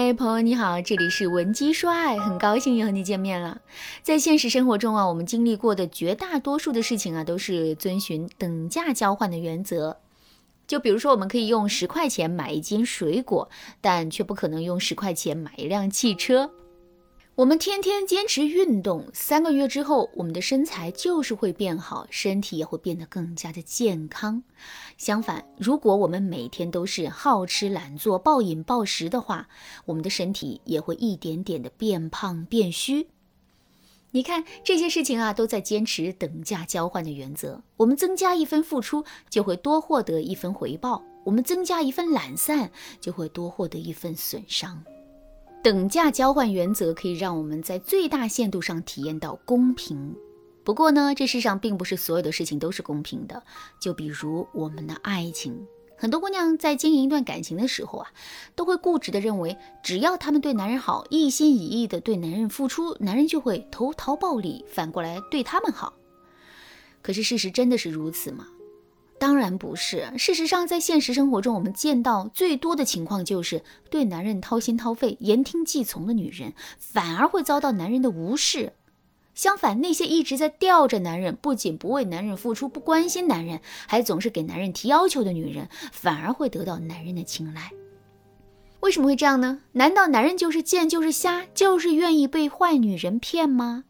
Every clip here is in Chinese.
嗨，朋友你好，这里是文姬说爱，很高兴又和你见面了。在现实生活中啊，我们经历过的绝大多数的事情啊，都是遵循等价交换的原则。就比如说，我们可以用十块钱买一斤水果，但却不可能用十块钱买一辆汽车。我们天天坚持运动，三个月之后，我们的身材就是会变好，身体也会变得更加的健康。相反，如果我们每天都是好吃懒做、暴饮暴食的话，我们的身体也会一点点的变胖变虚。你看这些事情啊，都在坚持等价交换的原则。我们增加一分付出，就会多获得一分回报；我们增加一份懒散，就会多获得一份损伤。等价交换原则可以让我们在最大限度上体验到公平。不过呢，这世上并不是所有的事情都是公平的。就比如我们的爱情，很多姑娘在经营一段感情的时候啊，都会固执的认为，只要她们对男人好，一心一意的对男人付出，男人就会投桃报李，反过来对他们好。可是事实真的是如此吗？当然不是。事实上，在现实生活中，我们见到最多的情况就是对男人掏心掏肺、言听计从的女人，反而会遭到男人的无视。相反，那些一直在吊着男人，不仅不为男人付出、不关心男人，还总是给男人提要求的女人，反而会得到男人的青睐。为什么会这样呢？难道男人就是贱、就是瞎、就是愿意被坏女人骗吗？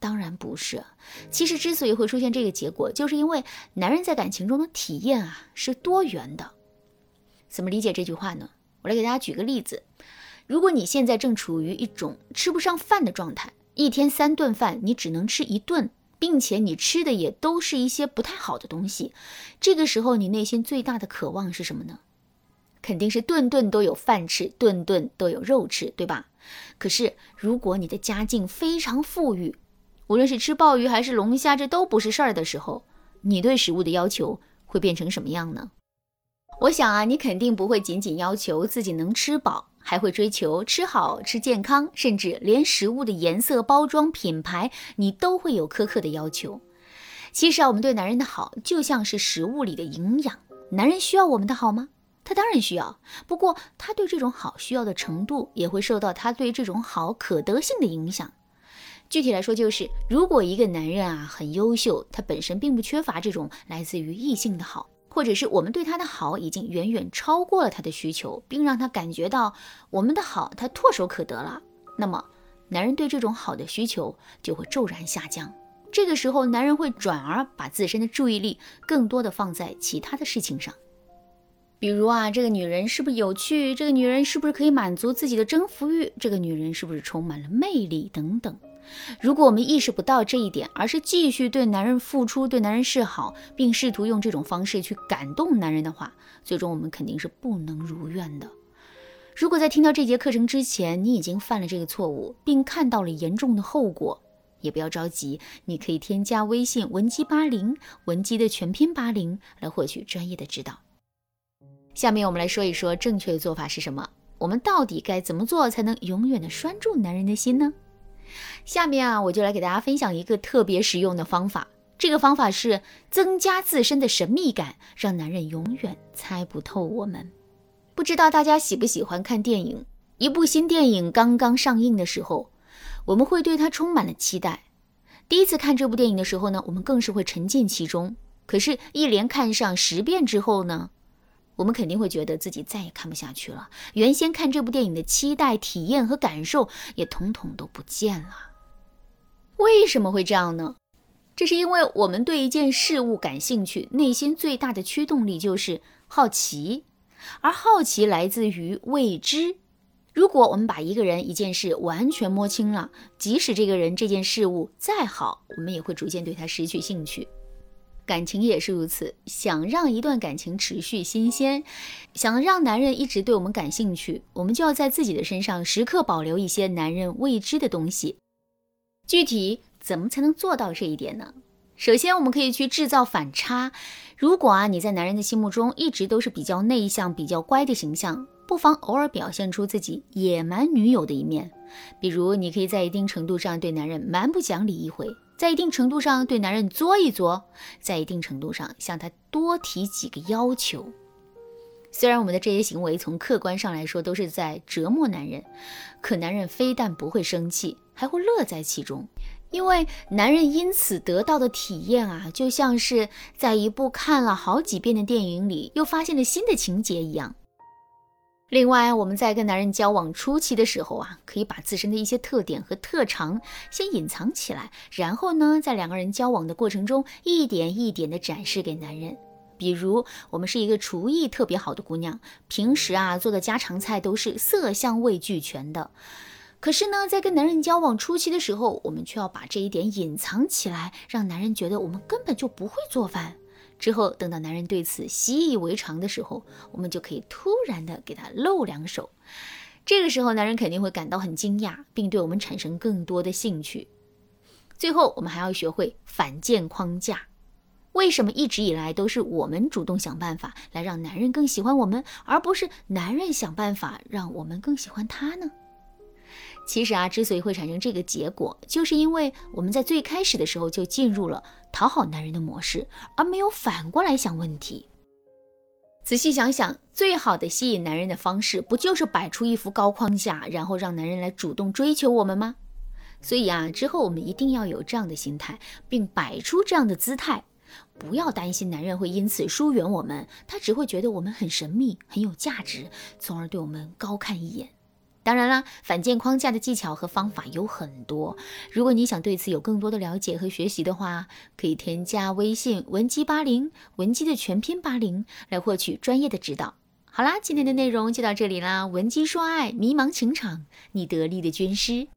当然不是。其实之所以会出现这个结果，就是因为男人在感情中的体验啊是多元的。怎么理解这句话呢？我来给大家举个例子：如果你现在正处于一种吃不上饭的状态，一天三顿饭你只能吃一顿，并且你吃的也都是一些不太好的东西，这个时候你内心最大的渴望是什么呢？肯定是顿顿都有饭吃，顿顿都有肉吃，对吧？可是如果你的家境非常富裕，无论是吃鲍鱼还是龙虾，这都不是事儿的时候，你对食物的要求会变成什么样呢？我想啊，你肯定不会仅仅要求自己能吃饱，还会追求吃好吃健康，甚至连食物的颜色、包装、品牌，你都会有苛刻的要求。其实啊，我们对男人的好就像是食物里的营养，男人需要我们的好吗？他当然需要，不过他对这种好需要的程度，也会受到他对这种好可得性的影响。具体来说，就是如果一个男人啊很优秀，他本身并不缺乏这种来自于异性的好，或者是我们对他的好已经远远超过了他的需求，并让他感觉到我们的好他唾手可得了，那么男人对这种好的需求就会骤然下降。这个时候，男人会转而把自身的注意力更多的放在其他的事情上，比如啊，这个女人是不是有趣？这个女人是不是可以满足自己的征服欲？这个女人是不是充满了魅力？等等。如果我们意识不到这一点，而是继续对男人付出、对男人示好，并试图用这种方式去感动男人的话，最终我们肯定是不能如愿的。如果在听到这节课程之前，你已经犯了这个错误，并看到了严重的后果，也不要着急，你可以添加微信文姬八零，文姬的全拼八零，来获取专业的指导。下面我们来说一说正确的做法是什么？我们到底该怎么做才能永远的拴住男人的心呢？下面啊，我就来给大家分享一个特别实用的方法。这个方法是增加自身的神秘感，让男人永远猜不透我们。不知道大家喜不喜欢看电影？一部新电影刚刚上映的时候，我们会对它充满了期待。第一次看这部电影的时候呢，我们更是会沉浸其中。可是，一连看上十遍之后呢？我们肯定会觉得自己再也看不下去了，原先看这部电影的期待、体验和感受也统统都不见了。为什么会这样呢？这是因为我们对一件事物感兴趣，内心最大的驱动力就是好奇，而好奇来自于未知。如果我们把一个人、一件事完全摸清了，即使这个人、这件事物再好，我们也会逐渐对他失去兴趣。感情也是如此，想让一段感情持续新鲜，想让男人一直对我们感兴趣，我们就要在自己的身上时刻保留一些男人未知的东西。具体怎么才能做到这一点呢？首先，我们可以去制造反差。如果啊你在男人的心目中一直都是比较内向、比较乖的形象，不妨偶尔表现出自己野蛮女友的一面。比如，你可以在一定程度上对男人蛮不讲理一回。在一定程度上对男人作一作，在一定程度上向他多提几个要求。虽然我们的这些行为从客观上来说都是在折磨男人，可男人非但不会生气，还会乐在其中，因为男人因此得到的体验啊，就像是在一部看了好几遍的电影里又发现了新的情节一样。另外，我们在跟男人交往初期的时候啊，可以把自身的一些特点和特长先隐藏起来，然后呢，在两个人交往的过程中，一点一点的展示给男人。比如，我们是一个厨艺特别好的姑娘，平时啊做的家常菜都是色香味俱全的。可是呢，在跟男人交往初期的时候，我们却要把这一点隐藏起来，让男人觉得我们根本就不会做饭。之后，等到男人对此习以为常的时候，我们就可以突然的给他露两手。这个时候，男人肯定会感到很惊讶，并对我们产生更多的兴趣。最后，我们还要学会反建框架。为什么一直以来都是我们主动想办法来让男人更喜欢我们，而不是男人想办法让我们更喜欢他呢？其实啊，之所以会产生这个结果，就是因为我们在最开始的时候就进入了讨好男人的模式，而没有反过来想问题。仔细想想，最好的吸引男人的方式，不就是摆出一副高框架，然后让男人来主动追求我们吗？所以啊，之后我们一定要有这样的心态，并摆出这样的姿态。不要担心男人会因此疏远我们，他只会觉得我们很神秘、很有价值，从而对我们高看一眼。当然啦，反建框架的技巧和方法有很多。如果你想对此有更多的了解和学习的话，可以添加微信文姬八零，文姬的全拼八零，来获取专业的指导。好啦，今天的内容就到这里啦。文姬说爱，迷茫情场，你得力的军师。